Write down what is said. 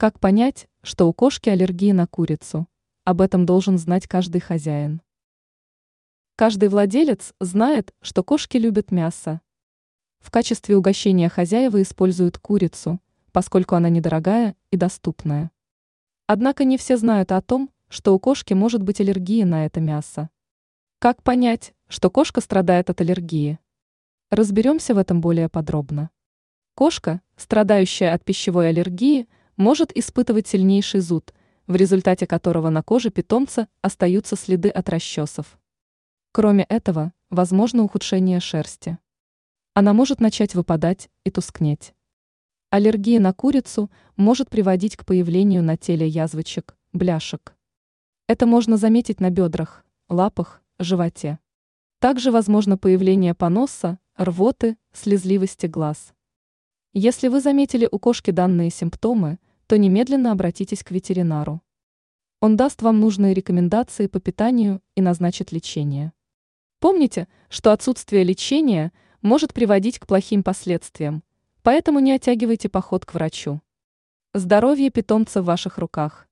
Как понять, что у кошки аллергия на курицу? Об этом должен знать каждый хозяин. Каждый владелец знает, что кошки любят мясо. В качестве угощения хозяева используют курицу, поскольку она недорогая и доступная. Однако не все знают о том, что у кошки может быть аллергия на это мясо. Как понять, что кошка страдает от аллергии? Разберемся в этом более подробно. Кошка, страдающая от пищевой аллергии, может испытывать сильнейший зуд, в результате которого на коже питомца остаются следы от расчесов. Кроме этого, возможно ухудшение шерсти. Она может начать выпадать и тускнеть. Аллергия на курицу может приводить к появлению на теле язвочек, бляшек. Это можно заметить на бедрах, лапах, животе. Также возможно появление поноса, рвоты, слезливости глаз. Если вы заметили у кошки данные симптомы, то немедленно обратитесь к ветеринару. Он даст вам нужные рекомендации по питанию и назначит лечение. Помните, что отсутствие лечения может приводить к плохим последствиям, поэтому не оттягивайте поход к врачу. Здоровье питомца в ваших руках.